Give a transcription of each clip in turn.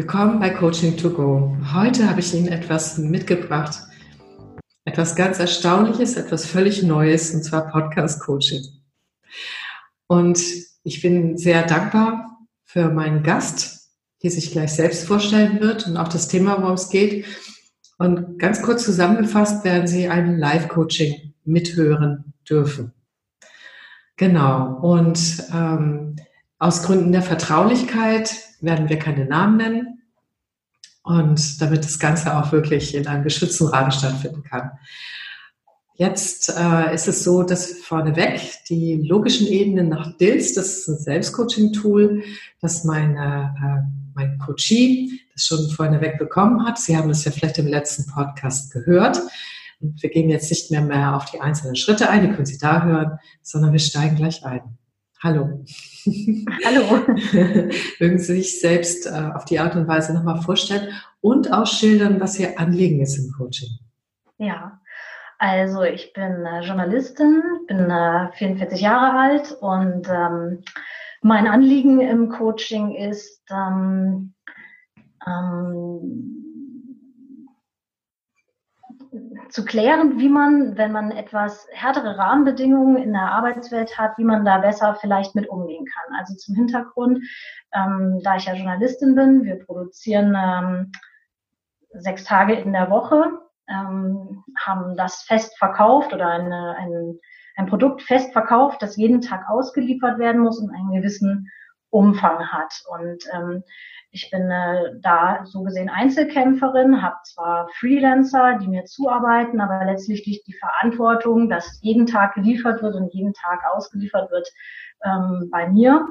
Willkommen bei Coaching to Go. Heute habe ich Ihnen etwas mitgebracht. Etwas ganz Erstaunliches, etwas völlig Neues, und zwar Podcast Coaching. Und ich bin sehr dankbar für meinen Gast, die sich gleich selbst vorstellen wird und auch das Thema, worum es geht. Und ganz kurz zusammengefasst werden Sie ein Live-Coaching mithören dürfen. Genau. Und ähm, aus Gründen der Vertraulichkeit werden wir keine Namen nennen. Und damit das Ganze auch wirklich in einem geschützten Rahmen stattfinden kann. Jetzt äh, ist es so, dass vorneweg die logischen Ebenen nach DILS, das ist ein Selbstcoaching-Tool, das meine, äh, mein Coachie das schon vorneweg bekommen hat. Sie haben das ja vielleicht im letzten Podcast gehört. Und wir gehen jetzt nicht mehr, mehr auf die einzelnen Schritte ein, die können Sie da hören, sondern wir steigen gleich ein. Hallo. Hallo. Mögen Sie sich selbst äh, auf die Art und Weise nochmal vorstellen und auch schildern, was Ihr Anliegen ist im Coaching? Ja, also ich bin äh, Journalistin, bin äh, 44 Jahre alt und ähm, mein Anliegen im Coaching ist, ähm, ähm, zu klären, wie man, wenn man etwas härtere Rahmenbedingungen in der Arbeitswelt hat, wie man da besser vielleicht mit umgehen kann. Also zum Hintergrund, ähm, da ich ja Journalistin bin, wir produzieren ähm, sechs Tage in der Woche, ähm, haben das fest verkauft oder eine, ein, ein Produkt fest verkauft, das jeden Tag ausgeliefert werden muss und einen gewissen Umfang hat. Und ähm, ich bin äh, da so gesehen Einzelkämpferin, habe zwar Freelancer, die mir zuarbeiten, aber letztlich liegt die Verantwortung, dass jeden Tag geliefert wird und jeden Tag ausgeliefert wird, ähm, bei mir.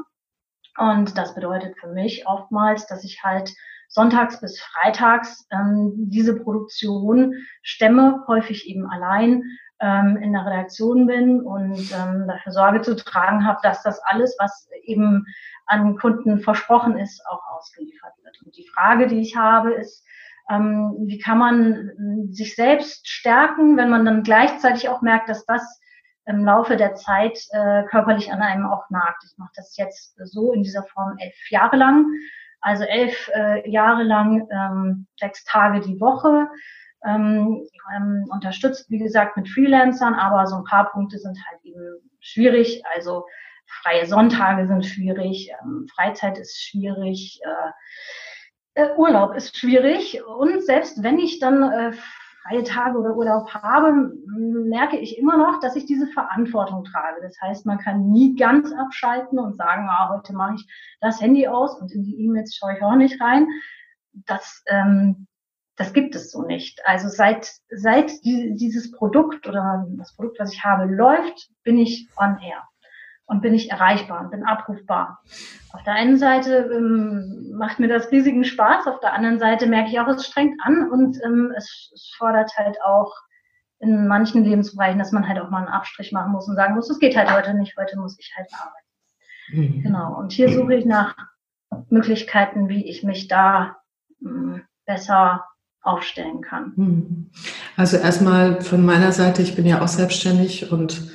Und das bedeutet für mich oftmals, dass ich halt sonntags bis freitags ähm, diese Produktion stemme, häufig eben allein ähm, in der Redaktion bin und ähm, dafür Sorge zu tragen habe, dass das alles, was eben an Kunden versprochen ist, auch ausgeliefert wird. Und die Frage, die ich habe, ist, ähm, wie kann man äh, sich selbst stärken, wenn man dann gleichzeitig auch merkt, dass das im Laufe der Zeit äh, körperlich an einem auch nagt. Ich mache das jetzt so in dieser Form elf Jahre lang, also elf äh, Jahre lang ähm, sechs Tage die Woche. Ähm, ähm, unterstützt, wie gesagt, mit Freelancern, aber so ein paar Punkte sind halt eben schwierig. Also freie Sonntage sind schwierig, ähm, Freizeit ist schwierig, äh, äh, Urlaub ist schwierig. Und selbst wenn ich dann äh, freie Tage oder Urlaub habe, merke ich immer noch, dass ich diese Verantwortung trage. Das heißt, man kann nie ganz abschalten und sagen, ah, heute mache ich das Handy aus und in die E-Mails schaue ich auch nicht rein. Das, ähm, das gibt es so nicht. Also seit, seit dieses Produkt oder das Produkt, was ich habe, läuft, bin ich on air und bin ich erreichbar und bin abrufbar. Auf der einen Seite ähm, macht mir das riesigen Spaß, auf der anderen Seite merke ich auch, es strengt an und ähm, es, es fordert halt auch in manchen Lebensbereichen, dass man halt auch mal einen Abstrich machen muss und sagen muss, es geht halt heute nicht, heute muss ich halt arbeiten. Mhm. Genau. Und hier suche ich nach Möglichkeiten, wie ich mich da ähm, besser aufstellen kann. Mhm. Also erstmal von meiner Seite, ich bin ja auch selbstständig und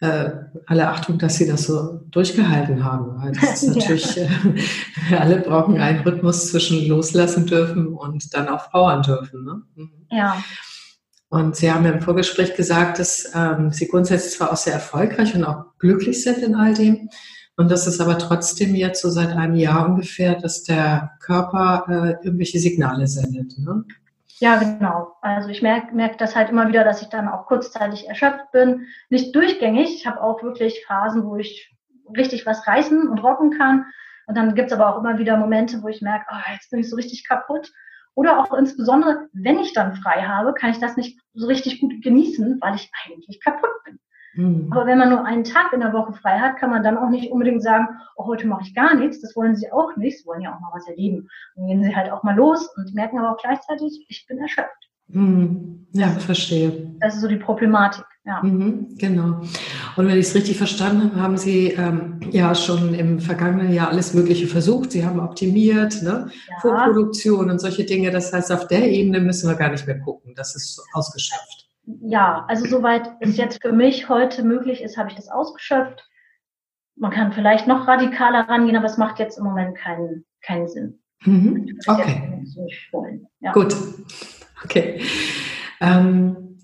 äh, alle Achtung, dass Sie das so durchgehalten haben. Weil das ist natürlich, ja. äh, alle brauchen einen Rhythmus zwischen loslassen dürfen und dann auch powern dürfen. Ne? Mhm. Ja. Und Sie haben ja im Vorgespräch gesagt, dass ähm, Sie grundsätzlich zwar auch sehr erfolgreich und auch glücklich sind in all dem. Und das ist aber trotzdem jetzt so seit einem Jahr ungefähr, dass der Körper äh, irgendwelche Signale sendet. Ne? Ja, genau. Also ich merke merk das halt immer wieder, dass ich dann auch kurzzeitig erschöpft bin. Nicht durchgängig. Ich habe auch wirklich Phasen, wo ich richtig was reißen und rocken kann. Und dann gibt's aber auch immer wieder Momente, wo ich merke, oh, jetzt bin ich so richtig kaputt. Oder auch insbesondere, wenn ich dann frei habe, kann ich das nicht so richtig gut genießen, weil ich eigentlich kaputt bin. Mhm. Aber wenn man nur einen Tag in der Woche frei hat, kann man dann auch nicht unbedingt sagen, oh, heute mache ich gar nichts. Das wollen sie auch nicht. Sie wollen ja auch mal was erleben. Dann gehen sie halt auch mal los und merken aber auch gleichzeitig, ich bin erschöpft. Mhm. Ja, verstehe. Das ist so die Problematik. Ja. Mhm, genau. Und wenn ich es richtig verstanden habe, haben Sie ähm, ja schon im vergangenen Jahr alles Mögliche versucht. Sie haben optimiert, ne? Ja. Vorproduktion und solche Dinge. Das heißt, auf der Ebene müssen wir gar nicht mehr gucken. Das ist ausgeschöpft ja, also soweit es jetzt für mich heute möglich ist, habe ich das ausgeschöpft. Man kann vielleicht noch radikaler rangehen, aber es macht jetzt im Moment keinen, keinen Sinn. Mhm. Okay. Ja. Gut. Okay. Ähm,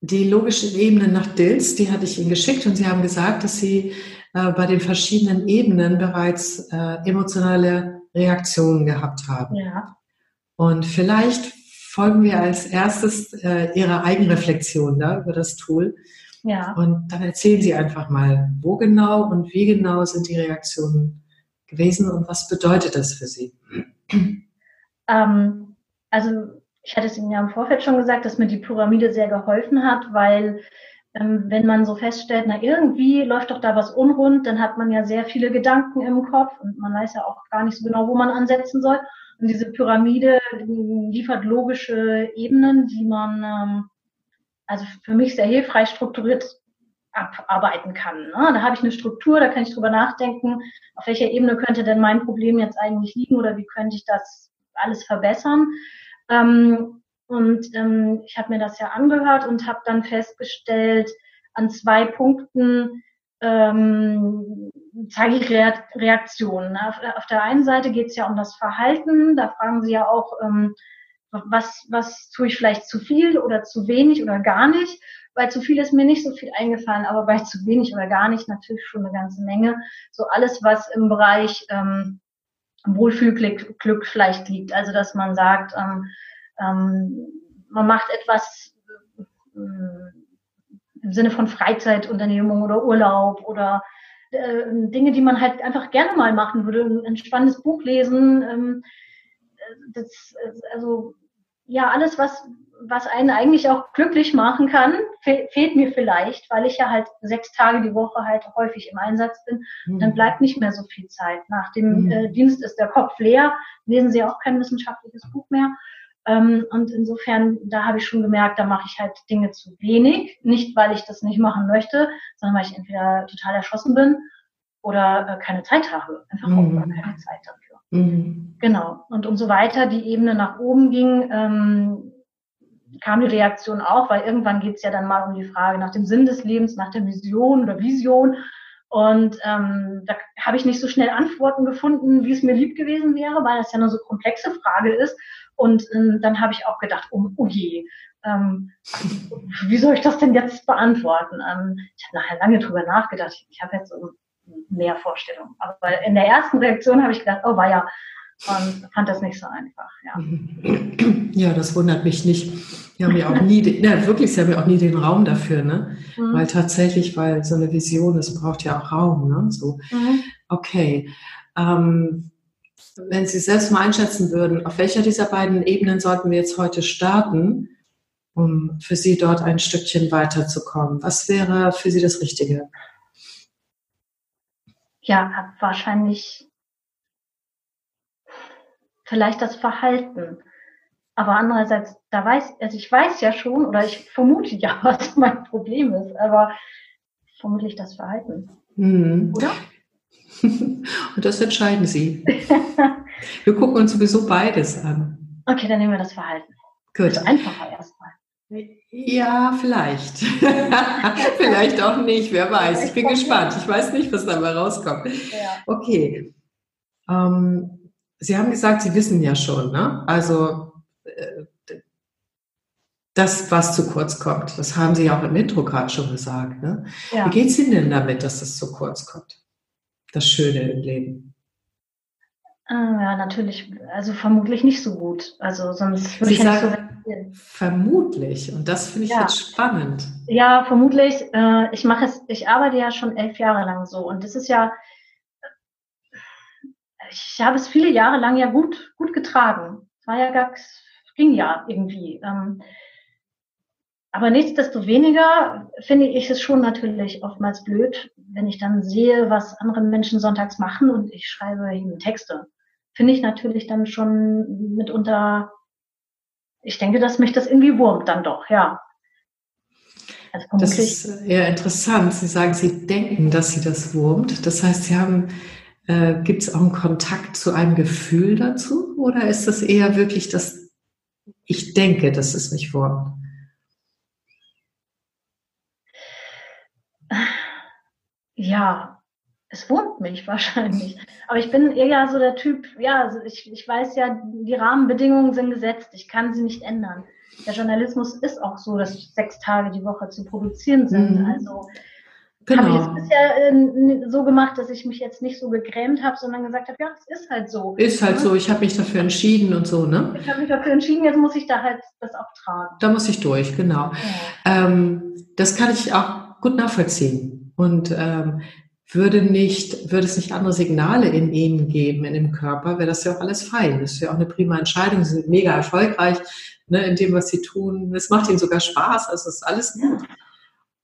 die logischen Ebenen nach Dills, die hatte ich Ihnen geschickt und Sie haben gesagt, dass Sie äh, bei den verschiedenen Ebenen bereits äh, emotionale Reaktionen gehabt haben. Ja. Und vielleicht folgen wir als erstes äh, Ihrer Eigenreflexion da, über das Tool. Ja. Und dann erzählen Sie einfach mal, wo genau und wie genau sind die Reaktionen gewesen und was bedeutet das für Sie? Ähm, also ich hatte es Ihnen ja im Vorfeld schon gesagt, dass mir die Pyramide sehr geholfen hat, weil wenn man so feststellt, na irgendwie läuft doch da was unrund, dann hat man ja sehr viele Gedanken im Kopf und man weiß ja auch gar nicht so genau, wo man ansetzen soll. Und diese Pyramide liefert logische Ebenen, die man ähm, also für mich sehr hilfreich strukturiert abarbeiten kann. Ne? Da habe ich eine Struktur, da kann ich drüber nachdenken, auf welcher Ebene könnte denn mein Problem jetzt eigentlich liegen oder wie könnte ich das alles verbessern. Ähm, und ähm, ich habe mir das ja angehört und habe dann festgestellt, an zwei Punkten ähm, zeige ich Reaktionen. Auf, der einen Seite geht es ja um das Verhalten. Da fragen Sie ja auch, ähm, was, was tue ich vielleicht zu viel oder zu wenig oder gar nicht. Bei zu viel ist mir nicht so viel eingefallen, aber bei zu wenig oder gar nicht natürlich schon eine ganze Menge. So alles, was im Bereich ähm, Wohlfühlglück Glück vielleicht liegt. Also dass man sagt, ähm, ähm, man macht etwas äh, im Sinne von Freizeitunternehmung oder Urlaub oder äh, Dinge, die man halt einfach gerne mal machen würde, ein spannendes Buch lesen. Ähm, das, also ja, alles, was, was einen eigentlich auch glücklich machen kann, fe fehlt mir vielleicht, weil ich ja halt sechs Tage die Woche halt häufig im Einsatz bin. Mhm. Dann bleibt nicht mehr so viel Zeit. Nach dem mhm. äh, Dienst ist der Kopf leer, lesen Sie auch kein wissenschaftliches Buch mehr. Ähm, und insofern, da habe ich schon gemerkt, da mache ich halt Dinge zu wenig. Nicht, weil ich das nicht machen möchte, sondern weil ich entweder total erschossen bin oder äh, keine Zeit habe. Einfach mhm. auch keine Zeit dafür. Mhm. Genau. Und umso weiter die Ebene nach oben ging, ähm, kam die Reaktion auch, weil irgendwann geht es ja dann mal um die Frage nach dem Sinn des Lebens, nach der Vision oder Vision. Und ähm, da habe ich nicht so schnell Antworten gefunden, wie es mir lieb gewesen wäre, weil das ja eine so komplexe Frage ist. Und ähm, dann habe ich auch gedacht, oh, oh je, ähm, wie soll ich das denn jetzt beantworten? Ähm, ich habe nachher lange drüber nachgedacht. Ich habe jetzt so mehr Vorstellungen. Aber in der ersten Reaktion habe ich gedacht, oh war ja, und fand das nicht so einfach. Ja, ja das wundert mich nicht. Wir haben ja auch nie, ja, wirklich, sie haben ja auch nie den Raum dafür, ne? Mhm. Weil tatsächlich, weil so eine Vision, es braucht ja auch Raum, ne? So, mhm. okay. Ähm, wenn Sie selbst mal einschätzen würden, auf welcher dieser beiden Ebenen sollten wir jetzt heute starten, um für Sie dort ein Stückchen weiterzukommen? Was wäre für Sie das Richtige? Ja, wahrscheinlich vielleicht das Verhalten. Aber andererseits, da weiß, also ich weiß ja schon oder ich vermute ja, was mein Problem ist, aber vermutlich das Verhalten. Mhm. Oder? Und das entscheiden Sie. wir gucken uns sowieso beides an. Okay, dann nehmen wir das Verhalten. Gut. Das ist einfacher erstmal. Ja, vielleicht. vielleicht auch nicht, wer weiß. Ich bin gespannt. Ich weiß nicht, was dabei rauskommt. Okay. Ähm, Sie haben gesagt, Sie wissen ja schon, ne? Also äh, das, was zu kurz kommt, das haben Sie ja auch im Intro gerade schon gesagt. Ne? Ja. Wie geht es Ihnen denn damit, dass das zu kurz kommt? Das Schöne im Leben. Ah, ja, natürlich, also vermutlich nicht so gut. Also sonst würde Sie ich ja nicht so Vermutlich. Und das finde ich ja. jetzt spannend. Ja, vermutlich. Äh, ich mache es, ich arbeite ja schon elf Jahre lang so. Und das ist ja, ich habe es viele Jahre lang ja gut, gut getragen. War ja gar, ging ja irgendwie. Aber nichtsdestoweniger finde ich es schon natürlich oftmals blöd, wenn ich dann sehe, was andere Menschen sonntags machen und ich schreibe ihnen Texte. Finde ich natürlich dann schon mitunter ich denke, dass mich das irgendwie wurmt dann doch, ja. Also das ist eher interessant. Sie sagen, Sie denken, dass Sie das wurmt. Das heißt, Sie haben, äh, gibt es auch einen Kontakt zu einem Gefühl dazu? Oder ist das eher wirklich das, ich denke, dass es mich wurmt? Ja, es wurmt mich wahrscheinlich. Aber ich bin eher so der Typ, ja, also ich, ich weiß ja, die Rahmenbedingungen sind gesetzt, ich kann sie nicht ändern. Der Journalismus ist auch so, dass sechs Tage die Woche zu produzieren sind. Mhm. Also genau. habe ich es bisher äh, so gemacht, dass ich mich jetzt nicht so gegrämt habe, sondern gesagt habe, ja, es ist halt so. Ist halt so, ich habe mich dafür entschieden und so, ne? Ich habe mich dafür entschieden, jetzt muss ich da halt das auch tragen. Da muss ich durch, genau. Ja. Ähm, das kann ich auch gut nachvollziehen. Und ähm, würde nicht, würde es nicht andere Signale in ihnen geben, in dem Körper, wäre das ja auch alles fein. Das ist ja auch eine prima Entscheidung. Sie sind mega erfolgreich ne, in dem, was sie tun. Es macht ihnen sogar Spaß. Also ist alles gut.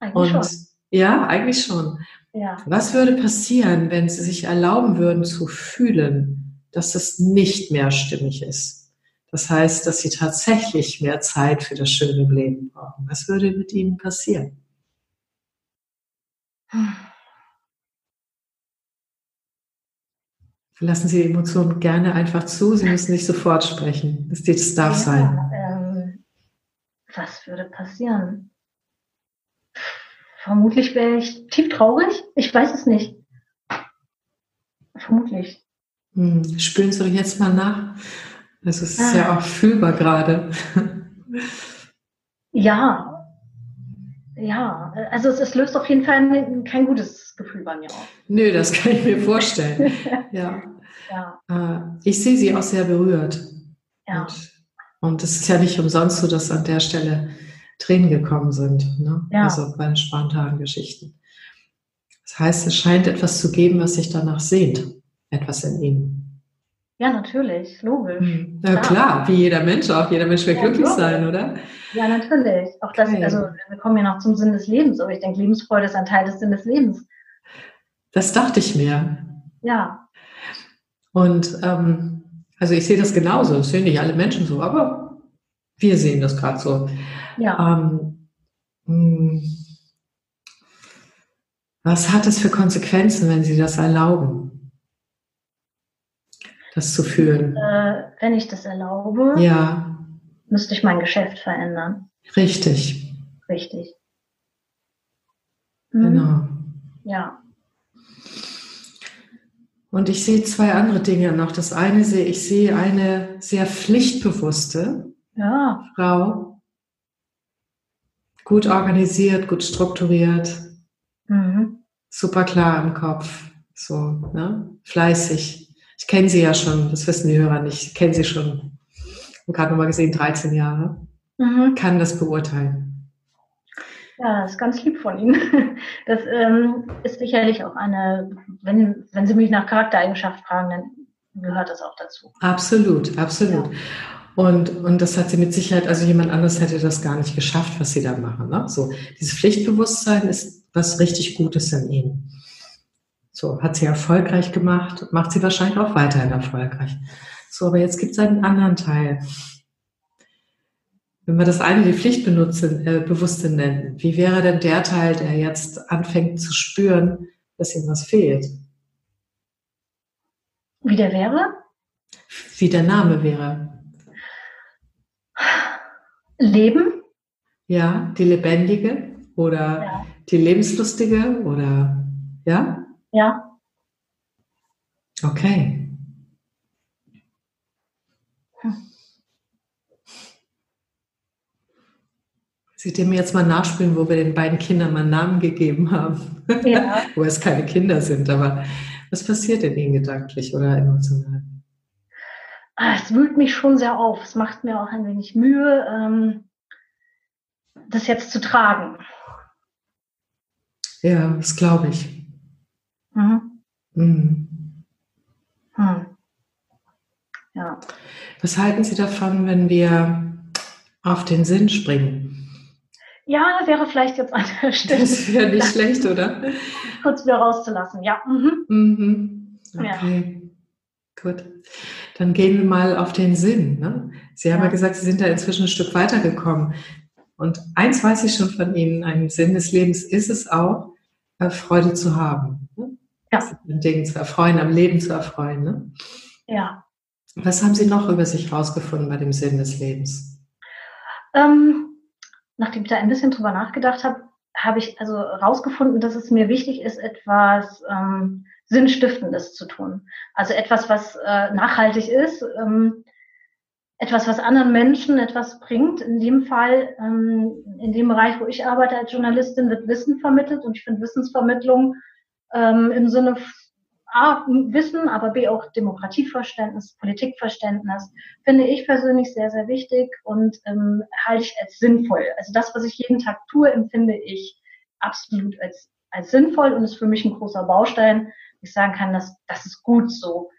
Ja, Und schon. ja, eigentlich schon. Ja. Was würde passieren, wenn sie sich erlauben würden zu fühlen, dass das nicht mehr stimmig ist? Das heißt, dass sie tatsächlich mehr Zeit für das schöne Leben brauchen. Was würde mit ihnen passieren? Lassen Sie die Emotionen gerne einfach zu. Sie müssen nicht sofort sprechen. Das, das darf ja, sein. Ähm, was würde passieren? Vermutlich wäre ich tief traurig. Ich weiß es nicht. Vermutlich. Hm, spüren Sie doch jetzt mal nach. Das ist ah. ja auch fühlbar gerade. Ja. Ja, also es, es löst auf jeden Fall kein gutes Gefühl bei mir auf. Nö, das kann ich mir vorstellen. ja. ja. Äh, ich sehe sie auch sehr berührt. Ja. Und, und es ist ja nicht umsonst so, dass an der Stelle Tränen gekommen sind. Ne? Ja. Also bei den spontanen Geschichten. Das heißt, es scheint etwas zu geben, was sich danach sehnt. Etwas in ihnen. Ja, natürlich, logisch. Hm. Ja, klar, wie jeder Mensch auch. Jeder Mensch will ja, glücklich logisch. sein, oder? Ja, natürlich. Auch das, okay. also wir kommen ja noch zum Sinn des Lebens, aber ich denke, Lebensfreude ist ein Teil des Sinn des Lebens. Das dachte ich mir. Ja. Und ähm, also ich sehe das genauso. Das sehen nicht alle Menschen so, aber wir sehen das gerade so. Ja. Ähm, hm. was hat es für Konsequenzen, wenn Sie das erlauben, das zu fühlen? Äh, wenn ich das erlaube, ja. müsste ich mein Geschäft verändern. Richtig. Richtig. Mhm. Genau. Ja. Und ich sehe zwei andere Dinge noch. Das eine sehe, ich sehe eine sehr pflichtbewusste ja. Frau, gut organisiert, gut strukturiert, mhm. super klar im Kopf, so, ne? fleißig. Ich kenne sie ja schon, das wissen die Hörer nicht, ich kenne sie schon, gerade nochmal gesehen, 13 Jahre, mhm. kann das beurteilen. Ja, das ist ganz lieb von Ihnen. Das ähm, ist sicherlich auch eine, wenn, wenn Sie mich nach Charaktereigenschaft fragen, dann gehört das auch dazu. Absolut, absolut. Ja. Und, und das hat sie mit Sicherheit, also jemand anderes hätte das gar nicht geschafft, was sie da machen. Ne? So, dieses Pflichtbewusstsein ist was richtig Gutes in ihnen. So, hat sie erfolgreich gemacht, macht sie wahrscheinlich auch weiterhin erfolgreich. So, aber jetzt gibt es einen anderen Teil wenn wir das eine die Pflichtbewusste äh, nennen, wie wäre denn der Teil, der jetzt anfängt zu spüren, dass ihm was fehlt? Wie der wäre? Wie der Name wäre. Leben? Ja, die lebendige oder ja. die lebenslustige oder ja? Ja. Okay. Sie dem jetzt mal nachspielen, wo wir den beiden Kindern mal einen Namen gegeben haben. Ja. wo es keine Kinder sind, aber was passiert in Ihnen gedanklich oder emotional? Ah, es wühlt mich schon sehr auf. Es macht mir auch ein wenig Mühe, ähm, das jetzt zu tragen. Ja, das glaube ich. Mhm. Mhm. Hm. Ja. Was halten Sie davon, wenn wir auf den Sinn springen? Ja, wäre vielleicht jetzt an der Stelle. Das wäre nicht schlecht, oder? Kurz wieder rauszulassen, ja. Mhm. Mhm. Okay. Ja. Gut. Dann gehen wir mal auf den Sinn. Ne? Sie haben ja. ja gesagt, Sie sind da inzwischen ein Stück weitergekommen. Und eins weiß ich schon von Ihnen, ein Sinn des Lebens ist es auch, äh, Freude zu haben. Ja. Dingen zu erfreuen, am Leben zu erfreuen. Ne? Ja. Was haben Sie noch über sich herausgefunden bei dem Sinn des Lebens? Ähm, nachdem ich da ein bisschen drüber nachgedacht habe, habe ich also rausgefunden, dass es mir wichtig ist, etwas ähm, Sinnstiftendes zu tun. Also etwas, was äh, nachhaltig ist, ähm, etwas, was anderen Menschen etwas bringt. In dem Fall, ähm, in dem Bereich, wo ich arbeite als Journalistin, wird Wissen vermittelt und ich finde Wissensvermittlung ähm, im Sinne A, Wissen, aber B, auch Demokratieverständnis, Politikverständnis, finde ich persönlich sehr, sehr wichtig und ähm, halte ich als sinnvoll. Also das, was ich jeden Tag tue, empfinde ich absolut als, als sinnvoll und ist für mich ein großer Baustein. Ich sagen kann, dass das ist gut so.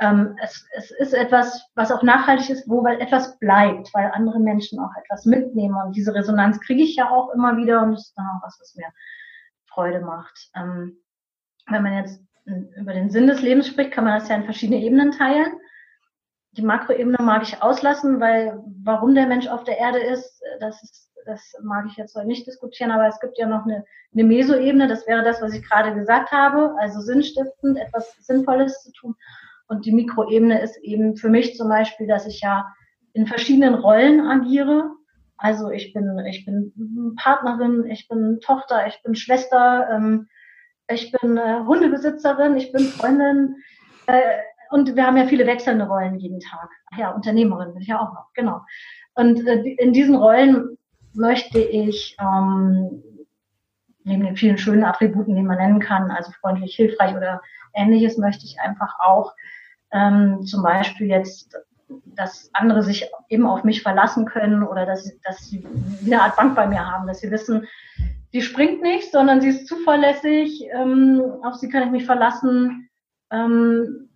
Ähm, es, es ist etwas, was auch nachhaltig ist, wo weil etwas bleibt, weil andere Menschen auch etwas mitnehmen. Und diese Resonanz kriege ich ja auch immer wieder und das ist dann auch was, was mir Freude macht. Ähm, wenn man jetzt über den Sinn des Lebens spricht, kann man das ja in verschiedene Ebenen teilen. Die Makroebene mag ich auslassen, weil warum der Mensch auf der Erde ist, das ist das mag ich jetzt nicht diskutieren, aber es gibt ja noch eine, eine Mesoebene, das wäre das, was ich gerade gesagt habe, also sinnstiftend, etwas Sinnvolles zu tun. Und die Mikroebene ist eben für mich zum Beispiel, dass ich ja in verschiedenen Rollen agiere. Also ich bin, ich bin Partnerin, ich bin Tochter, ich bin Schwester, ähm, ich bin äh, Hundebesitzerin, ich bin Freundin. Äh, und wir haben ja viele wechselnde Rollen jeden Tag. Ja, Unternehmerin bin ich ja auch noch, genau. Und äh, in diesen Rollen möchte ich ähm, neben den vielen schönen Attributen, die man nennen kann, also freundlich, hilfreich oder ähnliches, möchte ich einfach auch ähm, zum Beispiel jetzt, dass andere sich eben auf mich verlassen können oder dass, dass sie eine Art Bank bei mir haben, dass sie wissen, die springt nicht, sondern sie ist zuverlässig, ähm, auf sie kann ich mich verlassen. Ähm,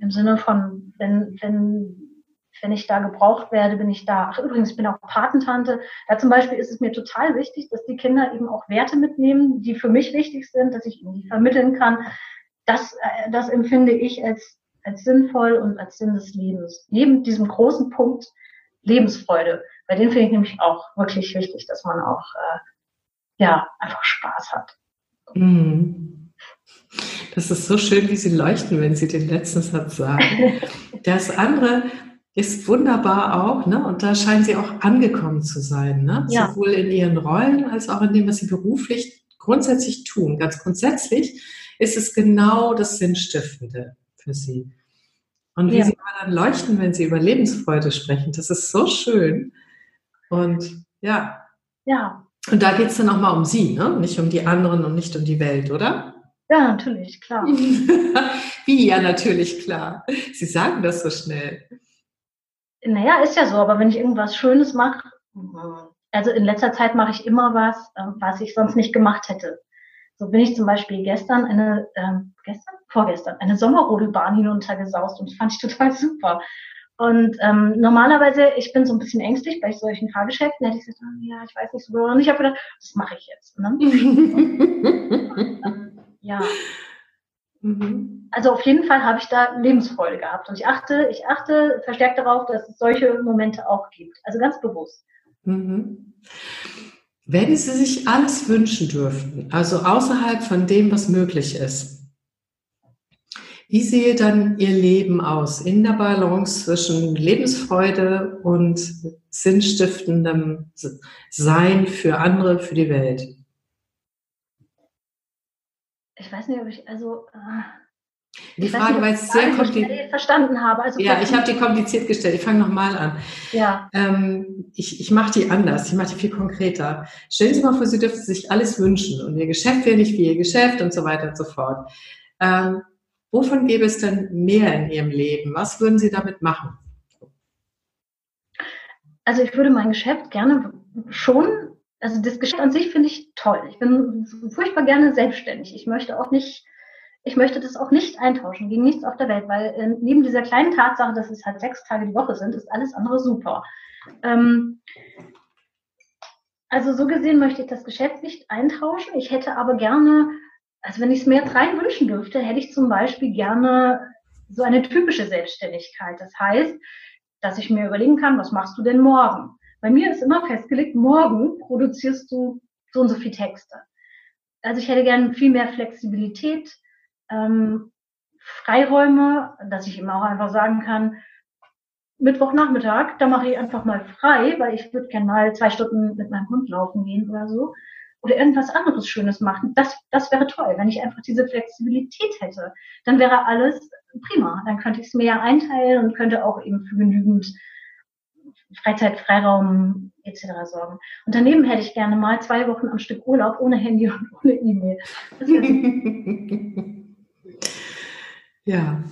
Im Sinne von, wenn, wenn, wenn ich da gebraucht werde, bin ich da. Ach übrigens, ich bin auch Patentante. Da zum Beispiel ist es mir total wichtig, dass die Kinder eben auch Werte mitnehmen, die für mich wichtig sind, dass ich ihnen die vermitteln kann, das, äh, das empfinde ich als, als sinnvoll und als Sinn des Lebens. Neben diesem großen Punkt Lebensfreude. Bei dem finde ich nämlich auch wirklich wichtig, dass man auch äh, ja einfach Spaß hat. Mhm. Das ist so schön, wie Sie leuchten, wenn Sie den letzten Satz sagen. Das andere ist wunderbar auch, ne? Und da scheinen Sie auch angekommen zu sein, ne? Ja. Sowohl in Ihren Rollen als auch in dem, was Sie beruflich grundsätzlich tun. Ganz grundsätzlich ist es genau das Sinnstiftende für sie. Und wie ja. sie dann leuchten, wenn sie über Lebensfreude sprechen, das ist so schön. Und ja. Ja. Und da geht es dann auch mal um sie, ne? nicht um die anderen und nicht um die Welt, oder? Ja, natürlich, klar. wie ja, natürlich, klar. Sie sagen das so schnell. Naja, ist ja so, aber wenn ich irgendwas Schönes mache, also in letzter Zeit mache ich immer was, äh, was ich sonst nicht gemacht hätte. So bin ich zum Beispiel gestern eine, ähm, gestern? Vorgestern, eine Sommerrodelbahn hinuntergesaust und das fand ich total super. Und ähm, normalerweise, ich bin so ein bisschen ängstlich bei solchen Fahrgeschäften, hätte ich gesagt, oh, ja, ich weiß nicht so genau. Und ich habe gedacht, das mache ich jetzt. Ne? und, ja. Mhm. Also auf jeden Fall habe ich da Lebensfreude gehabt. Und ich achte, ich achte verstärkt darauf, dass es solche Momente auch gibt. Also ganz bewusst. Mhm. Wenn Sie sich alles wünschen dürften, also außerhalb von dem, was möglich ist, wie sehe dann Ihr Leben aus in der Balance zwischen Lebensfreude und sinnstiftendem Sein für andere, für die Welt? Ich weiß nicht, ob ich, also. Äh die Frage, weil es sehr kompliziert verstanden habe. Also ja, ich habe die kompliziert gestellt. Ich fange nochmal an. Ja. Ähm, ich ich mache die anders. Ich mache die viel konkreter. Stellen Sie mal vor, Sie dürften sich alles wünschen und Ihr Geschäft wäre nicht wie Ihr Geschäft und so weiter und so fort. Ähm, wovon gäbe es denn mehr in Ihrem Leben? Was würden Sie damit machen? Also ich würde mein Geschäft gerne schon, also das Geschäft an sich finde ich toll. Ich bin furchtbar gerne selbstständig. Ich möchte auch nicht ich möchte das auch nicht eintauschen gegen nichts auf der Welt, weil äh, neben dieser kleinen Tatsache, dass es halt sechs Tage die Woche sind, ist alles andere super. Ähm, also so gesehen möchte ich das Geschäft nicht eintauschen. Ich hätte aber gerne, also wenn ich es mir jetzt rein wünschen dürfte, hätte ich zum Beispiel gerne so eine typische Selbstständigkeit. Das heißt, dass ich mir überlegen kann, was machst du denn morgen? Bei mir ist immer festgelegt, morgen produzierst du so und so viel Texte. Also ich hätte gerne viel mehr Flexibilität, ähm, Freiräume, dass ich ihm auch einfach sagen kann, Mittwochnachmittag, da mache ich einfach mal frei, weil ich würde gerne mal zwei Stunden mit meinem Hund laufen gehen oder so. Oder irgendwas anderes Schönes machen. Das, das wäre toll, wenn ich einfach diese Flexibilität hätte. Dann wäre alles prima. Dann könnte ich es mir ja einteilen und könnte auch eben für genügend Freizeit, Freiraum etc. sorgen. Und daneben hätte ich gerne mal zwei Wochen am Stück Urlaub ohne Handy und ohne E-Mail. ja,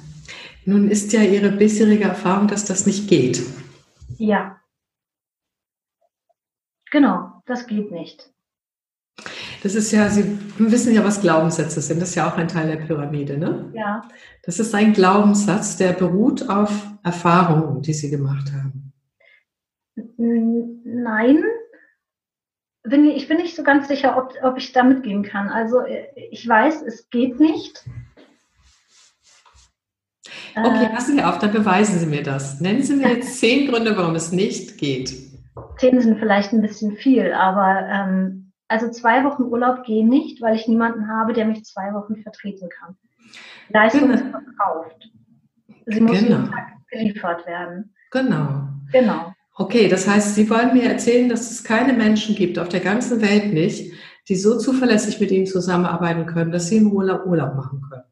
nun ist ja Ihre bisherige Erfahrung, dass das nicht geht. Ja. Genau, das geht nicht. Das ist ja, Sie wissen ja, was Glaubenssätze sind. Das ist ja auch ein Teil der Pyramide, ne? Ja. Das ist ein Glaubenssatz, der beruht auf Erfahrungen, die Sie gemacht haben. Nein. Ich bin nicht so ganz sicher, ob, ob ich da mitgehen kann. Also ich weiß, es geht nicht. Okay, äh. passen Sie auf, dann beweisen Sie mir das. Nennen Sie mir jetzt zehn Gründe, warum es nicht geht. Zehn sind vielleicht ein bisschen viel, aber ähm, also zwei Wochen Urlaub gehen nicht, weil ich niemanden habe, der mich zwei Wochen vertreten kann. Leistung genau. ist verkauft. Sie muss genau. jeden Tag geliefert werden. Genau. Genau. Okay, das heißt, Sie wollen mir erzählen, dass es keine Menschen gibt, auf der ganzen Welt nicht, die so zuverlässig mit Ihnen zusammenarbeiten können, dass Sie in Urlaub Urlaub machen können.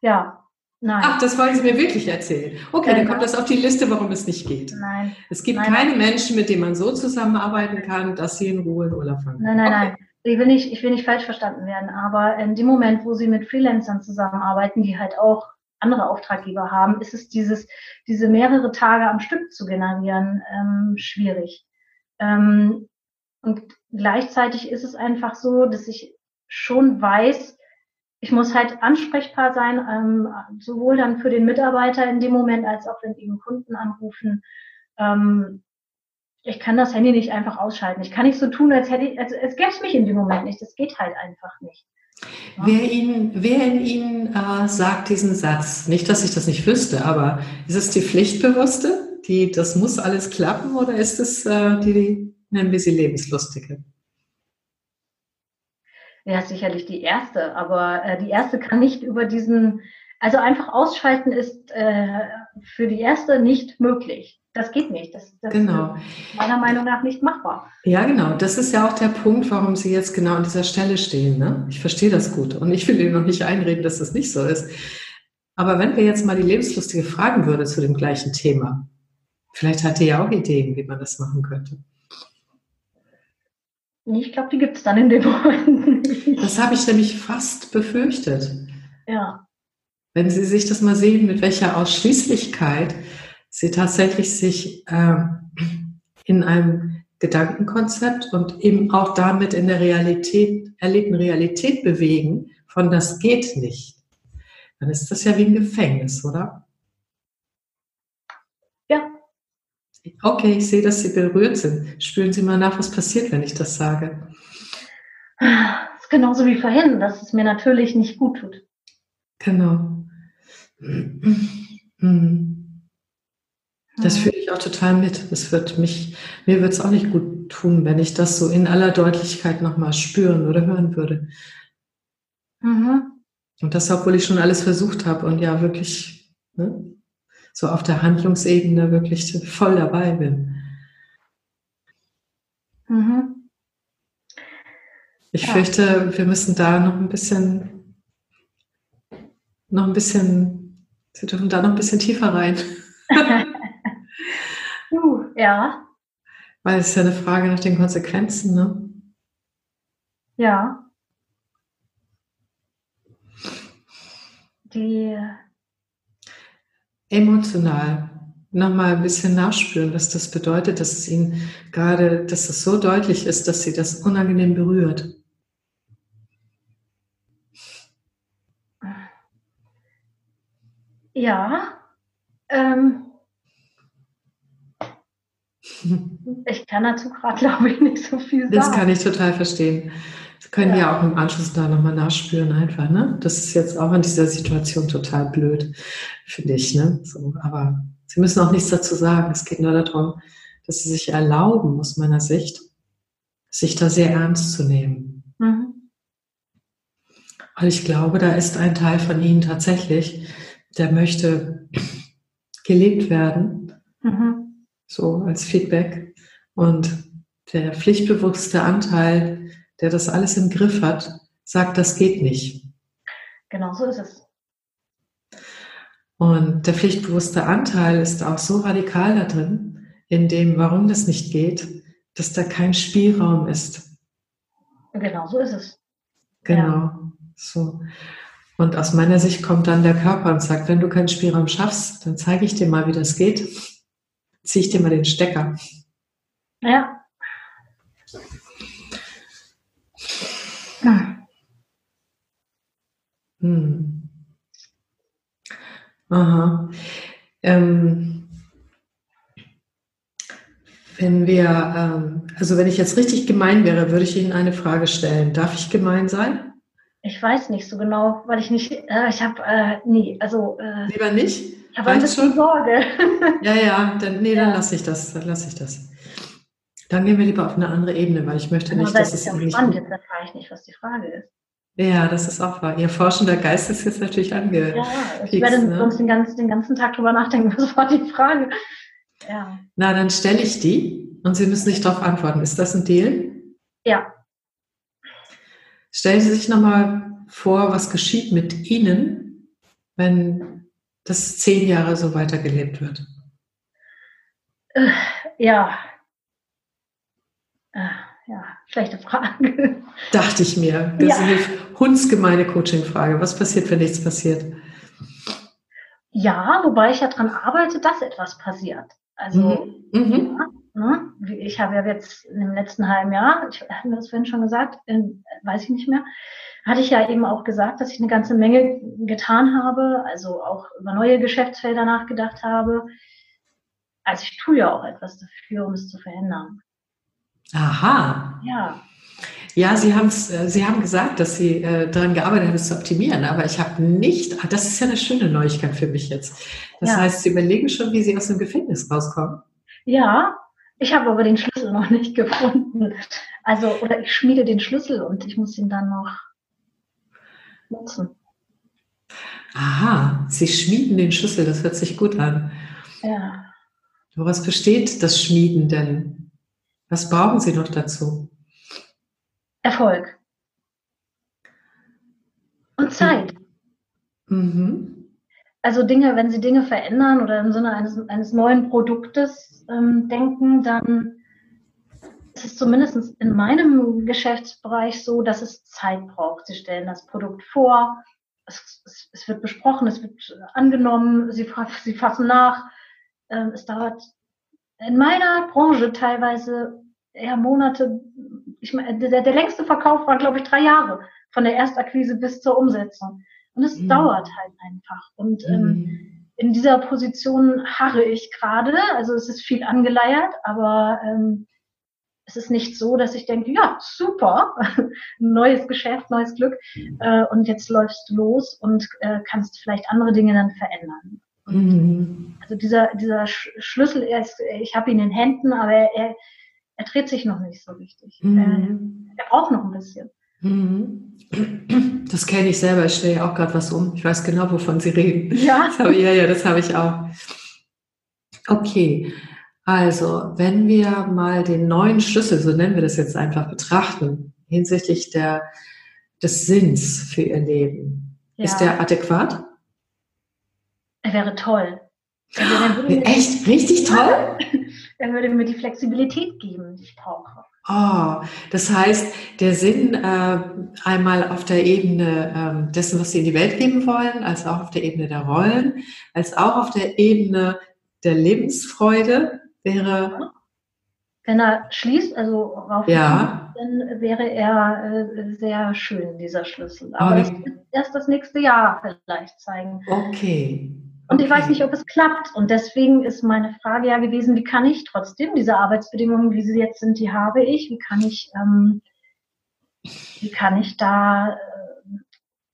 Ja, Nein. Ach, das wollen Sie mir wirklich erzählen. Okay, dann kommt das auf die Liste, warum es nicht geht. Nein. Es gibt nein, keine Menschen, mit denen man so zusammenarbeiten kann, dass sie in Ruhe in Urlaub fahren. Nein, nein, okay. nein. Ich will, nicht, ich will nicht falsch verstanden werden, aber in dem Moment, wo Sie mit Freelancern zusammenarbeiten, die halt auch andere Auftraggeber haben, ist es dieses, diese mehrere Tage am Stück zu generieren, ähm, schwierig. Ähm, und gleichzeitig ist es einfach so, dass ich schon weiß, ich muss halt ansprechbar sein, ähm, sowohl dann für den Mitarbeiter in dem Moment, als auch wenn eben Kunden anrufen. Ähm, ich kann das Handy nicht einfach ausschalten. Ich kann nicht so tun, als hätte ich, also es gäbe es mich in dem Moment nicht. Das geht halt einfach nicht. Ja. Wer, Ihnen, wer in Ihnen äh, sagt diesen Satz, nicht, dass ich das nicht wüsste, aber ist es die Pflichtbewusste, die, das muss alles klappen, oder ist es äh, die, die, nennen wir sie Lebenslustige? Ja, sicherlich die erste, aber äh, die erste kann nicht über diesen, also einfach ausschalten ist äh, für die erste nicht möglich. Das geht nicht. Das, das genau. ist meiner Meinung nach nicht machbar. Ja, genau. Das ist ja auch der Punkt, warum Sie jetzt genau an dieser Stelle stehen. Ne? Ich verstehe das gut und ich will Ihnen noch nicht einreden, dass das nicht so ist. Aber wenn wir jetzt mal die Lebenslustige fragen würde zu dem gleichen Thema, vielleicht hat die ja auch Ideen, wie man das machen könnte. Ich glaube, die gibt es dann in dem Moment nicht. Das habe ich nämlich fast befürchtet. Ja. Wenn Sie sich das mal sehen, mit welcher Ausschließlichkeit Sie tatsächlich sich äh, in einem Gedankenkonzept und eben auch damit in der Realität, erlebten Realität bewegen, von das geht nicht, dann ist das ja wie ein Gefängnis, oder? Okay, ich sehe, dass Sie berührt sind. Spüren Sie mal nach, was passiert, wenn ich das sage. Das ist genauso wie vorhin, dass es mir natürlich nicht gut tut. Genau. Das fühle ich auch total mit. Das wird mich, mir wird es auch nicht gut tun, wenn ich das so in aller Deutlichkeit nochmal spüren oder hören würde. Mhm. Und das, obwohl ich schon alles versucht habe und ja wirklich ne, so auf der Handlungsebene wirklich voll dabei bin. Mhm. Ich ja. fürchte, wir müssen da noch ein bisschen, noch ein bisschen, wir dürfen da noch ein bisschen tiefer rein. uh, ja. Weil es ist ja eine Frage nach den Konsequenzen, ne? Ja. Die emotional nochmal ein bisschen nachspüren, was das bedeutet, dass es ihnen gerade, dass es so deutlich ist, dass sie das unangenehm berührt. Ja, ähm, ich kann dazu gerade, glaube ich, nicht so viel sagen. Das kann ich total verstehen. Das können ja. wir auch im Anschluss da nochmal nachspüren einfach, ne? Das ist jetzt auch in dieser Situation total blöd, finde ich, ne? So, aber Sie müssen auch nichts dazu sagen. Es geht nur darum, dass Sie sich erlauben, aus meiner Sicht, sich da sehr ernst zu nehmen. Mhm. Weil ich glaube, da ist ein Teil von Ihnen tatsächlich, der möchte gelebt werden, mhm. so als Feedback. Und der pflichtbewusste Anteil, der das alles im Griff hat, sagt, das geht nicht. Genau so ist es. Und der pflichtbewusste Anteil ist auch so radikal da drin, in dem, warum das nicht geht, dass da kein Spielraum ist. Genau so ist es. Genau. Ja. So. Und aus meiner Sicht kommt dann der Körper und sagt, wenn du keinen Spielraum schaffst, dann zeige ich dir mal, wie das geht. Zieh ich dir mal den Stecker. Ja. Hm. Aha. Ähm, wenn wir, ähm, also wenn ich jetzt richtig gemein wäre, würde ich Ihnen eine Frage stellen. Darf ich gemein sein? Ich weiß nicht so genau, weil ich nicht, äh, ich habe, äh, nie, also. Äh, Lieber nicht? Ich habe ein bisschen schon? Sorge. ja, ja, dann, nee, ja. dann lasse ich das, dann lasse ich das. Dann gehen wir lieber auf eine andere Ebene, weil ich möchte genau, nicht, dass es ja nicht. Spannend, jetzt erfahre ich nicht, was die Frage ist. Ja, das ist auch wahr. Ihr forschender Geist ist jetzt natürlich ange. Ja, ich werde ne? sonst den ganzen, den ganzen Tag drüber nachdenken, was war die Frage. Ja. Na, dann stelle ich die und Sie müssen nicht darauf antworten. Ist das ein Deal? Ja. Stellen Sie sich nochmal vor, was geschieht mit Ihnen, wenn das zehn Jahre so weitergelebt wird. Äh, ja. Äh, ja, schlechte Frage. Dachte ich mir. Das ja. ist eine hundsgemeine Coaching-Frage. Was passiert, wenn nichts passiert? Ja, wobei ich ja daran arbeite, dass etwas passiert. Also, mhm. mhm. ja, ne? ich habe ja jetzt im letzten halben Jahr, ich habe mir das vorhin schon gesagt, in, weiß ich nicht mehr, hatte ich ja eben auch gesagt, dass ich eine ganze Menge getan habe, also auch über neue Geschäftsfelder nachgedacht habe. Also ich tue ja auch etwas dafür, um es zu verändern. Aha. Ja. Ja, Sie, haben's, äh, Sie haben gesagt, dass Sie äh, daran gearbeitet haben, es zu optimieren, aber ich habe nicht, ah, das ist ja eine schöne Neuigkeit für mich jetzt. Das ja. heißt, Sie überlegen schon, wie Sie aus dem Gefängnis rauskommen. Ja, ich habe aber den Schlüssel noch nicht gefunden. Also, oder ich schmiede den Schlüssel und ich muss ihn dann noch nutzen. Aha, Sie schmieden den Schlüssel, das hört sich gut an. Ja. Woraus besteht das Schmieden denn? Was brauchen Sie noch dazu? Erfolg. Und Zeit. Mhm. Also Dinge, wenn Sie Dinge verändern oder im Sinne eines, eines neuen Produktes ähm, denken, dann ist es zumindest in meinem Geschäftsbereich so, dass es Zeit braucht. Sie stellen das Produkt vor, es, es, es wird besprochen, es wird angenommen, Sie, Sie fassen nach. Ähm, es dauert in meiner Branche teilweise eher Monate, ich meine, der, der längste Verkauf war, glaube ich, drei Jahre von der Erstakquise bis zur Umsetzung. Und es mhm. dauert halt einfach. Und ähm, mhm. in dieser Position harre ich gerade. Also es ist viel angeleiert, aber ähm, es ist nicht so, dass ich denke, ja, super, neues Geschäft, neues Glück. Äh, und jetzt läufst du los und äh, kannst vielleicht andere Dinge dann verändern. Mhm. Also dieser, dieser Schlüssel, ist, ich habe ihn in Händen, aber er, er dreht sich noch nicht so richtig. Mhm. Er, er, braucht noch ein bisschen. Mhm. Das kenne ich selber. Ich stelle ja auch gerade was um. Ich weiß genau, wovon Sie reden. Ja. Das habe, ja, ja, das habe ich auch. Okay. Also, wenn wir mal den neuen Schlüssel, so nennen wir das jetzt einfach, betrachten, hinsichtlich der, des Sinns für Ihr Leben, ja. ist der adäquat? Er wäre toll. Also, Echt? Richtig toll? Er würde mir die Flexibilität geben, die ich brauche. Oh, das heißt, der Sinn äh, einmal auf der Ebene äh, dessen, was Sie in die Welt geben wollen, als auch auf der Ebene der Rollen, als auch auf der Ebene der Lebensfreude wäre. Wenn er schließt, also auf ja. dann wäre er äh, sehr schön, dieser Schlüssel. Aber oh, das wird erst das nächste Jahr vielleicht zeigen. Okay. Und ich weiß nicht, ob es klappt. Und deswegen ist meine Frage ja gewesen, wie kann ich trotzdem diese Arbeitsbedingungen, wie sie jetzt sind, die habe ich, wie kann ich, ähm, wie kann ich da äh,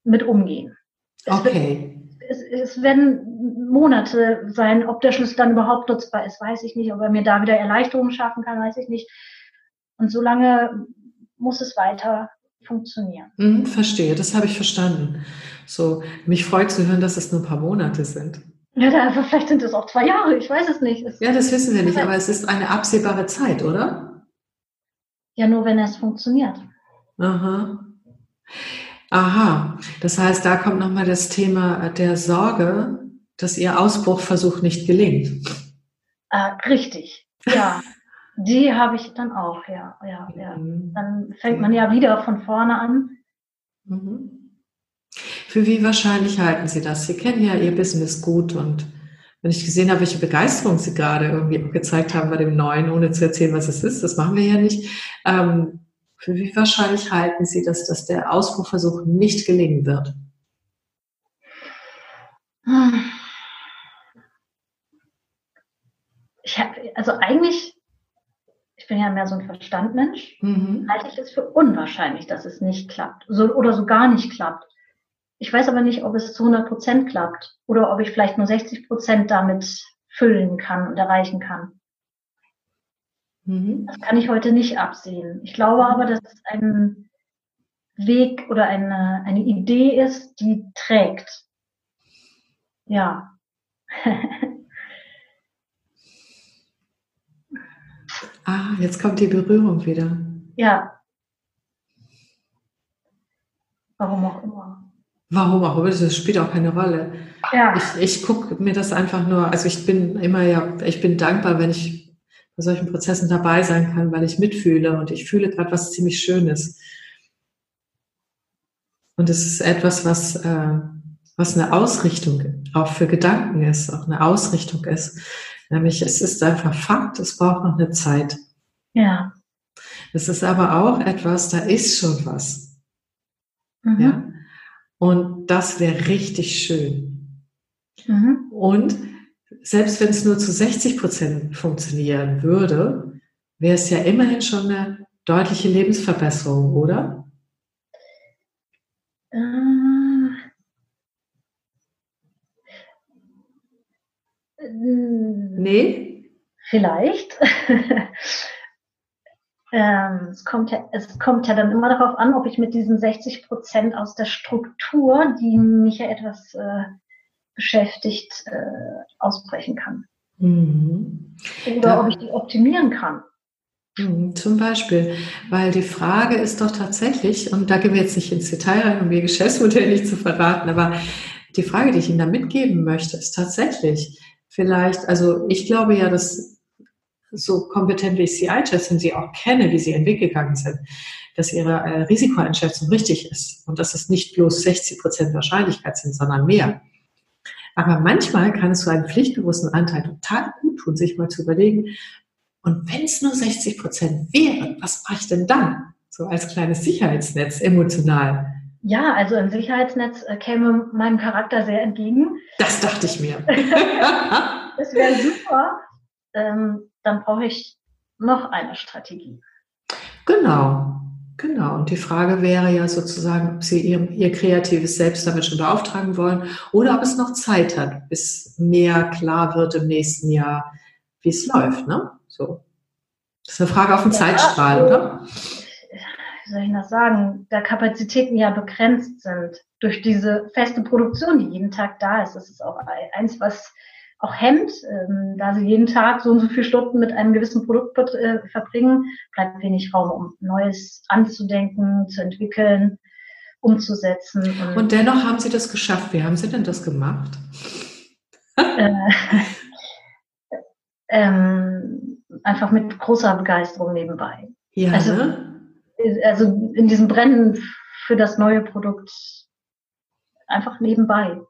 mit umgehen? Es okay. Wird, es, es, werden Monate sein, ob der Schlüssel dann überhaupt nutzbar ist, weiß ich nicht. Ob er mir da wieder Erleichterungen schaffen kann, weiß ich nicht. Und solange muss es weiter funktionieren. Mhm, verstehe, das habe ich verstanden. So, mich freut zu hören, dass es nur ein paar Monate sind. Ja, da, vielleicht sind es auch zwei Jahre, ich weiß es nicht. Es ja, das wissen wir nicht, aber es ist eine absehbare Zeit, oder? Ja, nur wenn es funktioniert. Aha. Aha. Das heißt, da kommt nochmal das Thema der Sorge, dass Ihr Ausbruchversuch nicht gelingt. Äh, richtig, ja. Die habe ich dann auch, ja, ja, ja. Mhm. Dann fängt man ja wieder von vorne an. Mhm. Für wie wahrscheinlich halten Sie das? Sie kennen ja Ihr Business gut und wenn ich gesehen habe, welche Begeisterung Sie gerade irgendwie gezeigt haben bei dem Neuen, ohne zu erzählen, was es ist, das machen wir ja nicht. Ähm, für wie wahrscheinlich halten Sie, dass, dass der Ausbruchversuch nicht gelingen wird? Ich hab, also eigentlich, ich bin ja mehr so ein Verstandmensch, mhm. halte ich es für unwahrscheinlich, dass es nicht klappt so, oder so gar nicht klappt. Ich weiß aber nicht, ob es zu 100 Prozent klappt oder ob ich vielleicht nur 60 Prozent damit füllen kann und erreichen kann. Mhm. Das kann ich heute nicht absehen. Ich glaube aber, dass es ein Weg oder eine, eine Idee ist, die trägt. Ja. ah, jetzt kommt die Berührung wieder. Ja. Warum auch immer. Warum auch immer, das spielt auch keine Rolle. Ja. Ich, ich gucke mir das einfach nur, also ich bin immer ja, ich bin dankbar, wenn ich bei solchen Prozessen dabei sein kann, weil ich mitfühle und ich fühle gerade was ziemlich Schönes. Und es ist etwas, was, äh, was eine Ausrichtung auch für Gedanken ist, auch eine Ausrichtung ist. Nämlich es ist einfach Fakt, es braucht noch eine Zeit. Ja. Es ist aber auch etwas, da ist schon was. Mhm. Ja. Und das wäre richtig schön. Mhm. Und selbst wenn es nur zu 60 Prozent funktionieren würde, wäre es ja immerhin schon eine deutliche Lebensverbesserung, oder? Nee? Vielleicht. ähm, es, kommt ja, es kommt ja dann immer darauf an, ob ich mit diesen 60 Prozent aus der Struktur, die mich ja etwas äh, beschäftigt, äh, ausbrechen kann. Mhm. Oder ja. ob ich die optimieren kann. Mhm, zum Beispiel, weil die Frage ist doch tatsächlich, und da gehen wir jetzt nicht ins Detail rein, um Ihr Geschäftsmodell nicht zu verraten, aber die Frage, die ich Ihnen da mitgeben möchte, ist tatsächlich vielleicht, also ich glaube ja, dass so kompetent wie ich einschätze und Sie auch kenne, wie Sie entwickelt sind, dass Ihre äh, Risikoeinschätzung richtig ist und dass es nicht bloß 60 Prozent Wahrscheinlichkeit sind, sondern mehr. Aber manchmal kann es so einen pflichtbewussten Anteil total gut tun, sich mal zu überlegen, und wenn es nur 60 Prozent wären, was mache ich denn dann? So als kleines Sicherheitsnetz emotional. Ja, also ein Sicherheitsnetz äh, käme meinem Charakter sehr entgegen. Das dachte ich mir. das wäre super. Ähm, dann brauche ich noch eine Strategie. Genau. Genau, und die Frage wäre ja sozusagen, ob Sie ihr, ihr kreatives Selbst damit schon beauftragen wollen oder ob es noch Zeit hat, bis mehr klar wird im nächsten Jahr, wie es läuft. Ne? So. Das ist eine Frage auf den ja, Zeitstrahl, oder? Wie soll ich das sagen? Da Kapazitäten ja begrenzt sind durch diese feste Produktion, die jeden Tag da ist. Das ist auch eins, was auch hemmt, ähm, da sie jeden Tag so und so viele Stunden mit einem gewissen Produkt äh, verbringen, bleibt wenig Raum, um Neues anzudenken, zu entwickeln, umzusetzen. Und, und dennoch haben Sie das geschafft. Wie haben Sie denn das gemacht? Äh, ähm, einfach mit großer Begeisterung nebenbei. Ja, also, ne? Also in diesem Brennen für das neue Produkt einfach nebenbei.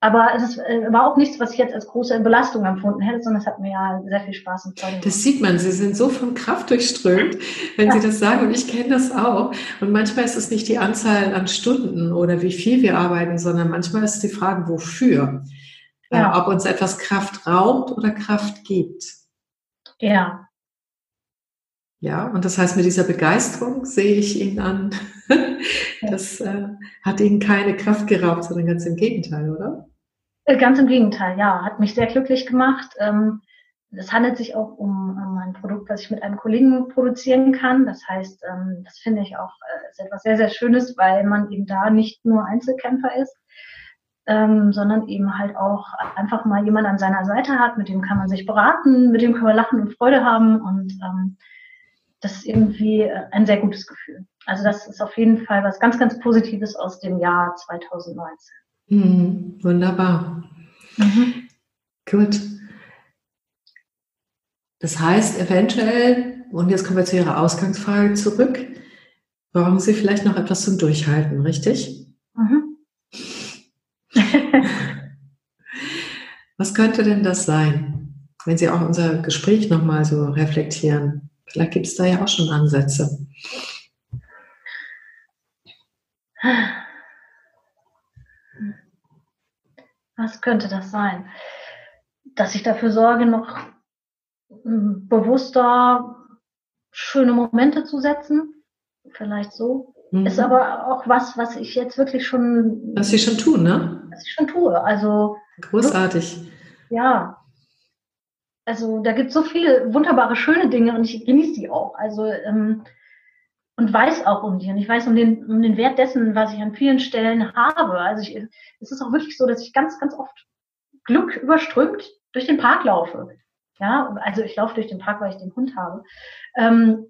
Aber es ist, äh, war auch nichts, was ich jetzt als große Belastung empfunden hätte, sondern es hat mir ja sehr viel Spaß und Freude gemacht. Das sieht man, Sie sind so von Kraft durchströmt, wenn ja. Sie das sagen. Und ich kenne das auch. Und manchmal ist es nicht die Anzahl an Stunden oder wie viel wir arbeiten, sondern manchmal ist es die Frage, wofür. Äh, ja. Äh, ob uns etwas Kraft raubt oder Kraft gibt. Ja. Ja, und das heißt, mit dieser Begeisterung sehe ich ihn an. Das äh, hat Ihnen keine Kraft geraubt, sondern ganz im Gegenteil, oder? Äh, ganz im Gegenteil, ja. Hat mich sehr glücklich gemacht. Ähm, es handelt sich auch um, ein Produkt, was ich mit einem Kollegen produzieren kann. Das heißt, ähm, das finde ich auch äh, ist etwas sehr, sehr Schönes, weil man eben da nicht nur Einzelkämpfer ist. ähm, sondern eben halt auch einfach mal jemand an seiner Seite hat, mit dem kann man sich beraten, mit dem kann man lachen und Freude haben und ähm, das ist irgendwie äh, ein sehr gutes Gefühl. Also das ist auf jeden Fall was ganz, ganz Positives aus dem Jahr 2019. Mhm, wunderbar. Mhm. Gut. Das heißt, eventuell, und jetzt kommen wir zu Ihrer Ausgangsfrage zurück, brauchen Sie vielleicht noch etwas zum Durchhalten, richtig? Mhm. Was könnte denn das sein, wenn Sie auch unser Gespräch nochmal so reflektieren? Vielleicht gibt es da ja auch schon Ansätze. Was könnte das sein? Dass ich dafür sorge, noch hm, bewusster schöne Momente zu setzen. Vielleicht so. Mhm. Ist aber auch was, was ich jetzt wirklich schon. Was Sie schon tun, ne? Was ich schon tue. Also. Großartig. Ja. Also da gibt es so viele wunderbare, schöne Dinge und ich genieße die auch. Also ähm, und weiß auch um die und ich weiß um den, um den Wert dessen, was ich an vielen Stellen habe. Also ich, es ist auch wirklich so, dass ich ganz, ganz oft Glück überströmt durch den Park laufe. Ja, also ich laufe durch den Park, weil ich den Hund habe. Ähm,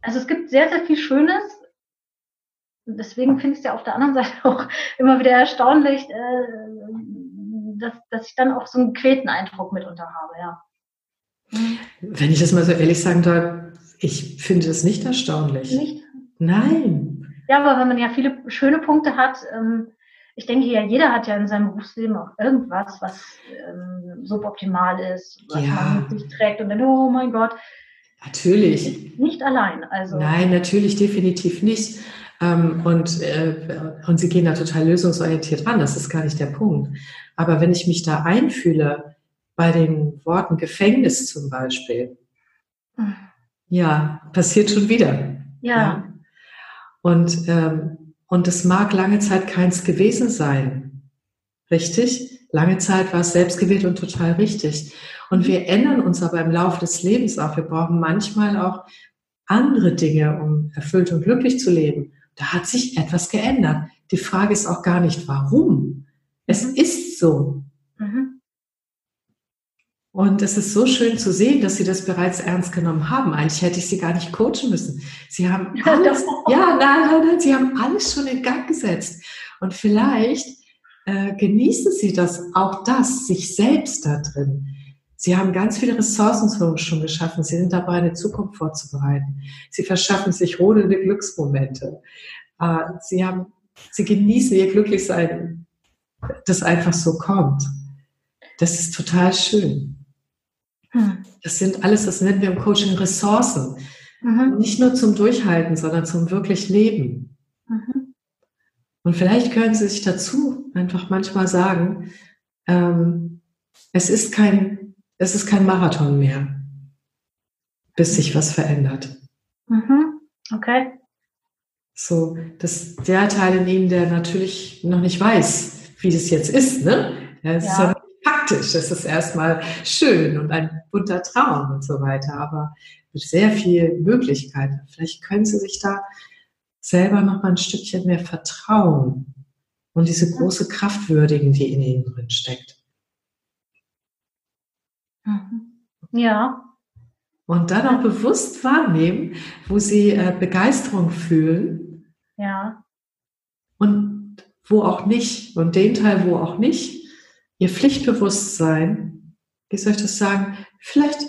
also es gibt sehr, sehr viel Schönes deswegen finde ich es ja auf der anderen Seite auch immer wieder erstaunlich, äh, dass, dass ich dann auch so einen quälten Eindruck mitunter habe, ja. Wenn ich das mal so ehrlich sagen darf, ich finde das nicht erstaunlich. Nicht? Nein. Ja, aber wenn man ja viele schöne Punkte hat, ähm, ich denke ja, jeder hat ja in seinem Berufsleben auch irgendwas, was ähm, suboptimal ist, was ja. man mit sich trägt und dann, oh mein Gott. Natürlich. Nicht allein. Also. Nein, natürlich, definitiv nicht. Ähm, und, äh, und sie gehen da total lösungsorientiert ran. Das ist gar nicht der Punkt. Aber wenn ich mich da einfühle, bei den Worten Gefängnis zum Beispiel, ja, passiert schon wieder. Ja. ja. Und, ähm, und es mag lange Zeit keins gewesen sein. Richtig? Lange Zeit war es selbstgewählt und total richtig. Und wir ändern uns aber im Laufe des Lebens auch. Wir brauchen manchmal auch andere Dinge, um erfüllt und glücklich zu leben. Da hat sich etwas geändert. Die Frage ist auch gar nicht, warum. Es mhm. ist so. Mhm. Und es ist so schön zu sehen, dass Sie das bereits ernst genommen haben. Eigentlich hätte ich Sie gar nicht coachen müssen. Sie haben alles, ja, nein, nein, nein, Sie haben alles schon in Gang gesetzt. Und vielleicht äh, genießen Sie das, auch das, sich selbst da drin. Sie haben ganz viele Ressourcen schon geschaffen. Sie sind dabei, eine Zukunft vorzubereiten. Sie verschaffen sich rodelnde Glücksmomente. Äh, Sie haben, Sie genießen Ihr Glücklichsein, das einfach so kommt. Das ist total schön. Hm. Das sind alles, das nennen wir im Coaching Ressourcen. Mhm. Nicht nur zum Durchhalten, sondern zum wirklich Leben. Mhm. Und vielleicht können Sie sich dazu einfach manchmal sagen, ähm, es ist kein es ist kein Marathon mehr, bis sich was verändert. Mhm. Okay. So, dass der Teil in Ihnen, der natürlich noch nicht weiß, wie das jetzt ist, ne? Ja, es ja. ist ja praktisch, es ist erstmal schön und ein bunter Traum und so weiter, aber mit sehr viel Möglichkeiten. Vielleicht können Sie sich da selber noch mal ein Stückchen mehr vertrauen und diese große Kraft würdigen, die in Ihnen drin steckt. Mhm. Ja. Und dann auch bewusst wahrnehmen, wo sie äh, Begeisterung fühlen. Ja. Und wo auch nicht. Und den Teil, wo auch nicht. Ihr Pflichtbewusstsein, wie soll ich das sagen, vielleicht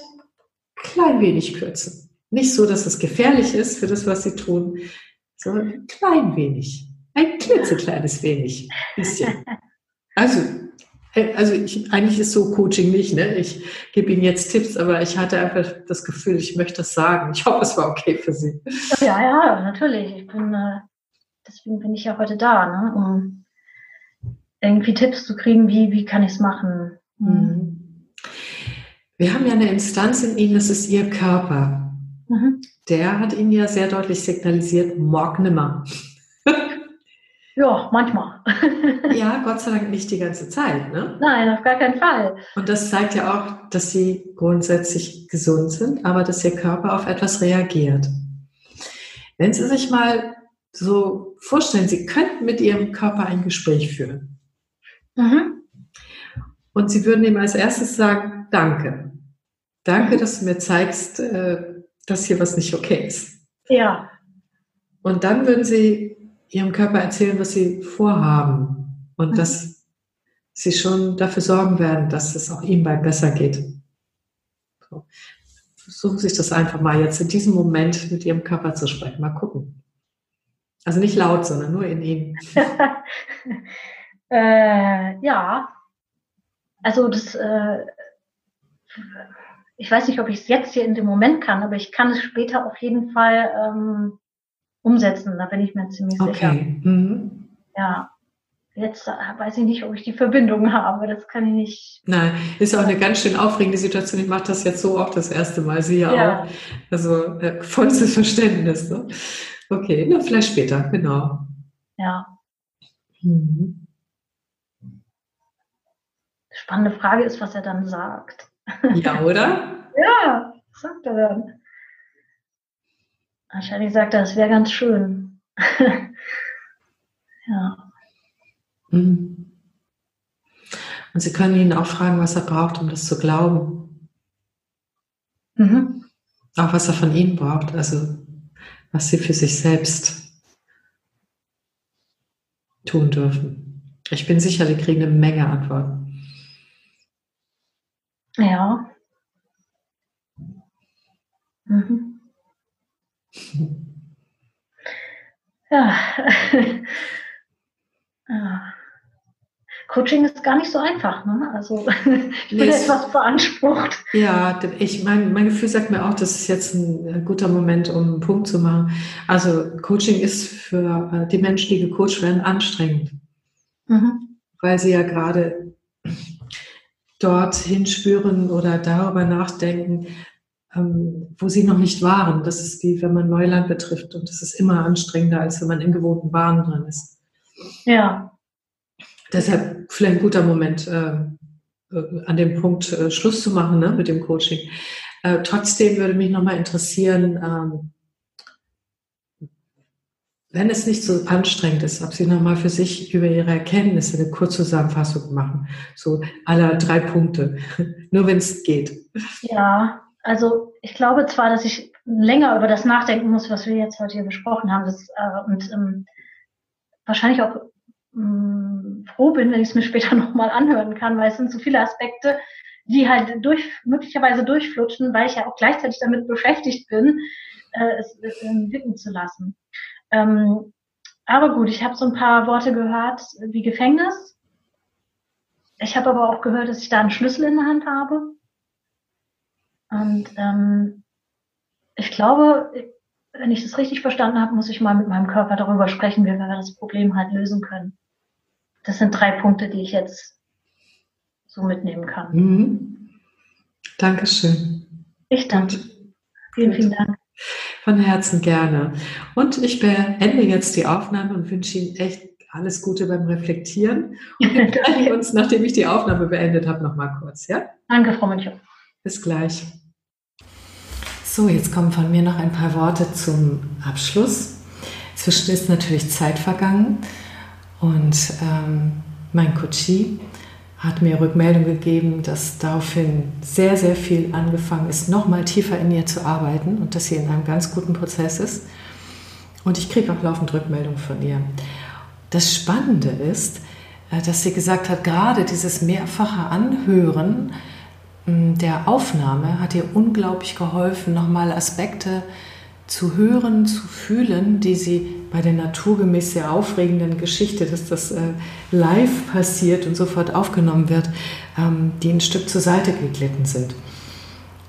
klein wenig kürzen. Nicht so, dass es gefährlich ist für das, was sie tun, sondern klein wenig. Ein klitzekleines wenig. Bisschen. Also also ich, eigentlich ist so Coaching nicht, ne? Ich gebe Ihnen jetzt Tipps, aber ich hatte einfach das Gefühl, ich möchte das sagen. Ich hoffe, es war okay für Sie. Ja, ja, natürlich. Ich bin, äh, deswegen bin ich ja heute da, ne? um irgendwie Tipps zu kriegen, wie, wie kann ich es machen. Mhm. Wir haben ja eine Instanz in Ihnen, das ist Ihr Körper. Mhm. Der hat Ihnen ja sehr deutlich signalisiert, morgen nimmer. Ja, manchmal. ja, Gott sei Dank nicht die ganze Zeit, ne? Nein, auf gar keinen Fall. Und das zeigt ja auch, dass sie grundsätzlich gesund sind, aber dass ihr Körper auf etwas reagiert. Wenn Sie sich mal so vorstellen, Sie könnten mit Ihrem Körper ein Gespräch führen. Mhm. Und sie würden ihm als erstes sagen, danke. Danke, mhm. dass du mir zeigst, äh, dass hier was nicht okay ist. Ja. Und dann würden sie ihrem Körper erzählen, was sie vorhaben und mhm. dass sie schon dafür sorgen werden, dass es auch ihm bald besser geht. So. Versuchen Sie sich das einfach mal jetzt in diesem Moment mit Ihrem Körper zu sprechen. Mal gucken. Also nicht laut, sondern nur in ihm. äh, ja. Also das, äh, ich weiß nicht, ob ich es jetzt hier in dem Moment kann, aber ich kann es später auf jeden Fall ähm, umsetzen. Da bin ich mir ziemlich okay. sicher. Mhm. Ja. Jetzt weiß ich nicht, ob ich die Verbindung habe. Das kann ich nicht. Nein, ist auch eine ganz schön aufregende Situation. Ich mache das jetzt so auch das erste Mal. Sie ja, ja. auch. Also äh, vollstes Verständnis. Ne? Okay, na, vielleicht später, genau. Ja. Mhm. Spannende Frage ist, was er dann sagt. Ja, oder? ja, was sagt er dann? Wahrscheinlich sagt er, es wäre ganz schön. ja. Mhm. Und Sie können ihn auch fragen, was er braucht, um das zu glauben. Mhm. Auch was er von Ihnen braucht, also was Sie für sich selbst tun dürfen. Ich bin sicher, Sie kriegen eine Menge Antworten. Ja. Mhm. Ja. ja. Coaching ist gar nicht so einfach. Ne? Also ich bin nee, etwas beansprucht. Ja, ich mein, mein Gefühl sagt mir auch, das ist jetzt ein äh, guter Moment, um einen Punkt zu machen. Also Coaching ist für äh, die Menschen, die gecoacht werden, anstrengend. Mhm. Weil sie ja gerade dort hinspüren oder darüber nachdenken, wo sie noch nicht waren. Das ist wie wenn man Neuland betrifft und das ist immer anstrengender, als wenn man in gewohnten Bahnen drin ist. Ja. Deshalb vielleicht ein guter Moment, äh, äh, an dem Punkt äh, Schluss zu machen ne, mit dem Coaching. Äh, trotzdem würde mich nochmal interessieren, ähm, wenn es nicht so anstrengend ist, ob Sie nochmal für sich über Ihre Erkenntnisse eine Kurzzusammenfassung machen. So aller drei Punkte. Nur wenn es geht. Ja, also ich glaube zwar, dass ich länger über das nachdenken muss, was wir jetzt heute hier besprochen haben. Das, äh, und ähm, wahrscheinlich auch mh, froh bin, wenn ich es mir später nochmal anhören kann, weil es sind so viele Aspekte, die halt durch, möglicherweise durchflutschen, weil ich ja auch gleichzeitig damit beschäftigt bin, äh, es äh, wirken zu lassen. Ähm, aber gut, ich habe so ein paar Worte gehört wie Gefängnis. Ich habe aber auch gehört, dass ich da einen Schlüssel in der Hand habe. Und ähm, ich glaube, wenn ich das richtig verstanden habe, muss ich mal mit meinem Körper darüber sprechen, wie wir das Problem halt lösen können. Das sind drei Punkte, die ich jetzt so mitnehmen kann. Mhm. Dankeschön. Ich danke. Vielen, vielen Dank. Von Herzen gerne. Und ich beende jetzt die Aufnahme und wünsche Ihnen echt alles Gute beim Reflektieren. Und wir uns, nachdem ich die Aufnahme beendet habe, nochmal kurz. Ja? Danke, Frau München. Bis gleich. So, jetzt kommen von mir noch ein paar Worte zum Abschluss. Zwischen ist natürlich Zeit vergangen. Und ähm, mein Coachie hat mir Rückmeldung gegeben, dass daraufhin sehr, sehr viel angefangen ist, nochmal tiefer in ihr zu arbeiten und dass sie in einem ganz guten Prozess ist. Und ich kriege auch laufend Rückmeldung von ihr. Das Spannende ist, äh, dass sie gesagt hat, gerade dieses mehrfache Anhören der Aufnahme hat ihr unglaublich geholfen, nochmal Aspekte zu hören, zu fühlen, die sie bei der naturgemäß sehr aufregenden Geschichte, dass das äh, live passiert und sofort aufgenommen wird, ähm, die ein Stück zur Seite geglitten sind.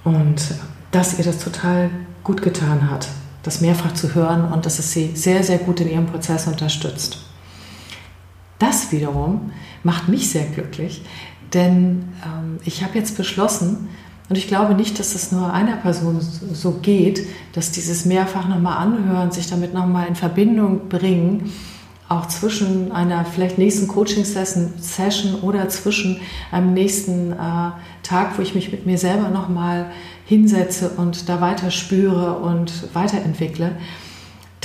Und dass ihr das total gut getan hat, das mehrfach zu hören und dass es sie sehr, sehr gut in ihrem Prozess unterstützt. Das wiederum macht mich sehr glücklich, denn ähm, ich habe jetzt beschlossen, und ich glaube nicht, dass es nur einer Person so geht, dass dieses mehrfach nochmal anhören, sich damit nochmal in Verbindung bringen, auch zwischen einer vielleicht nächsten Coaching-Session oder zwischen einem nächsten äh, Tag, wo ich mich mit mir selber nochmal hinsetze und da weiter spüre und weiterentwickle,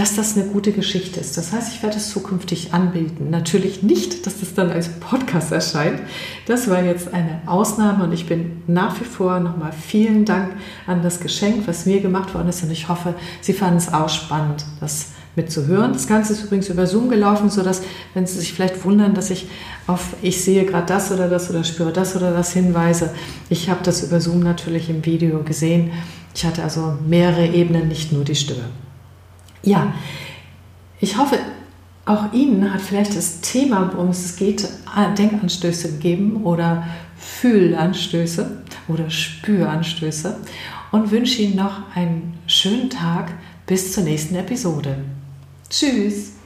dass das eine gute Geschichte ist. Das heißt, ich werde es zukünftig anbieten. Natürlich nicht, dass das dann als Podcast erscheint. Das war jetzt eine Ausnahme und ich bin nach wie vor nochmal vielen Dank an das Geschenk, was mir gemacht worden ist und ich hoffe, Sie fanden es auch spannend, das mitzuhören. Das Ganze ist übrigens über Zoom gelaufen, sodass, wenn Sie sich vielleicht wundern, dass ich auf ich sehe gerade das oder das oder spüre das oder das hinweise, ich habe das über Zoom natürlich im Video gesehen. Ich hatte also mehrere Ebenen, nicht nur die Stimme. Ja, ich hoffe, auch Ihnen hat vielleicht das Thema, worum es geht, Denkanstöße gegeben oder Fühlanstöße oder Spüranstöße und wünsche Ihnen noch einen schönen Tag bis zur nächsten Episode. Tschüss!